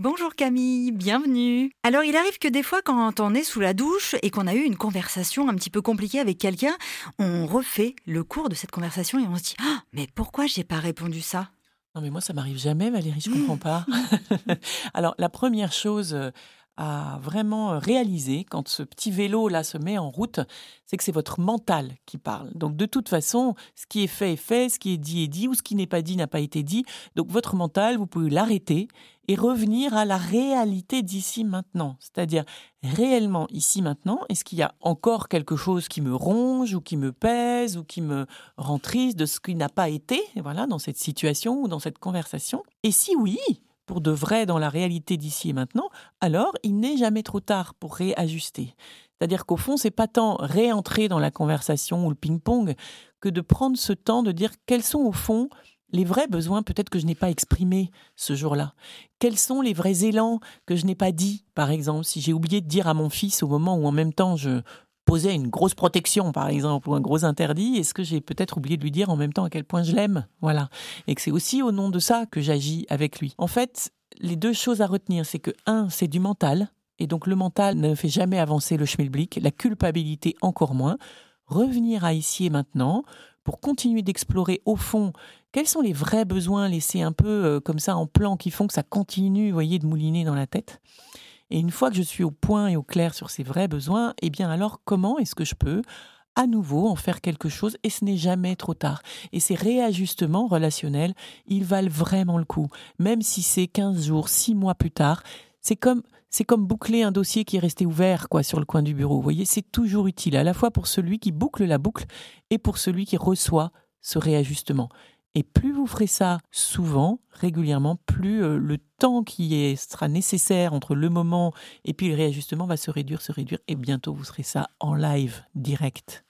Bonjour Camille, bienvenue. Alors il arrive que des fois quand on est sous la douche et qu'on a eu une conversation un petit peu compliquée avec quelqu'un, on refait le cours de cette conversation et on se dit Ah, mais pourquoi j'ai pas répondu ça? Non mais moi ça m'arrive jamais Valérie, je comprends pas. Alors la première chose euh, à vraiment réaliser quand ce petit vélo là se met en route, c'est que c'est votre mental qui parle. Donc de toute façon, ce qui est fait est fait, ce qui est dit est dit, ou ce qui n'est pas dit n'a pas été dit. Donc votre mental, vous pouvez l'arrêter et revenir à la réalité d'ici maintenant. C'est-à-dire réellement ici maintenant, est-ce qu'il y a encore quelque chose qui me ronge ou qui me pèse ou qui me rend triste de ce qui n'a pas été, voilà, dans cette situation ou dans cette conversation? Et si oui, pour de vrai dans la réalité d'ici et maintenant, alors il n'est jamais trop tard pour réajuster. C'est-à-dire qu'au fond, c'est pas tant réentrer dans la conversation ou le ping-pong que de prendre ce temps de dire quels sont au fond les vrais besoins peut-être que je n'ai pas exprimés ce jour-là. Quels sont les vrais élans que je n'ai pas dit, par exemple, si j'ai oublié de dire à mon fils au moment où en même temps je posais une grosse protection, par exemple, ou un gros interdit, est-ce que j'ai peut-être oublié de lui dire en même temps à quel point je l'aime Voilà. Et que c'est aussi au nom de ça que j'agis avec lui. En fait, les deux choses à retenir, c'est que, un, c'est du mental, et donc le mental ne fait jamais avancer le schmilblick, la culpabilité encore moins. Revenir à ici et maintenant pour continuer d'explorer au fond quels sont les vrais besoins laissés un peu euh, comme ça en plan qui font que ça continue, voyez, de mouliner dans la tête. Et une fois que je suis au point et au clair sur ces vrais besoins, eh bien alors comment est-ce que je peux à nouveau en faire quelque chose et ce n'est jamais trop tard? Et ces réajustements relationnels, ils valent vraiment le coup. Même si c'est 15 jours, 6 mois plus tard, c'est comme boucler un dossier qui est resté ouvert quoi sur le coin du bureau. Vous voyez, c'est toujours utile à la fois pour celui qui boucle la boucle et pour celui qui reçoit ce réajustement. Et plus vous ferez ça souvent, régulièrement, plus euh, le temps qui sera nécessaire entre le moment et puis le réajustement va se réduire, se réduire, et bientôt vous serez ça en live, direct.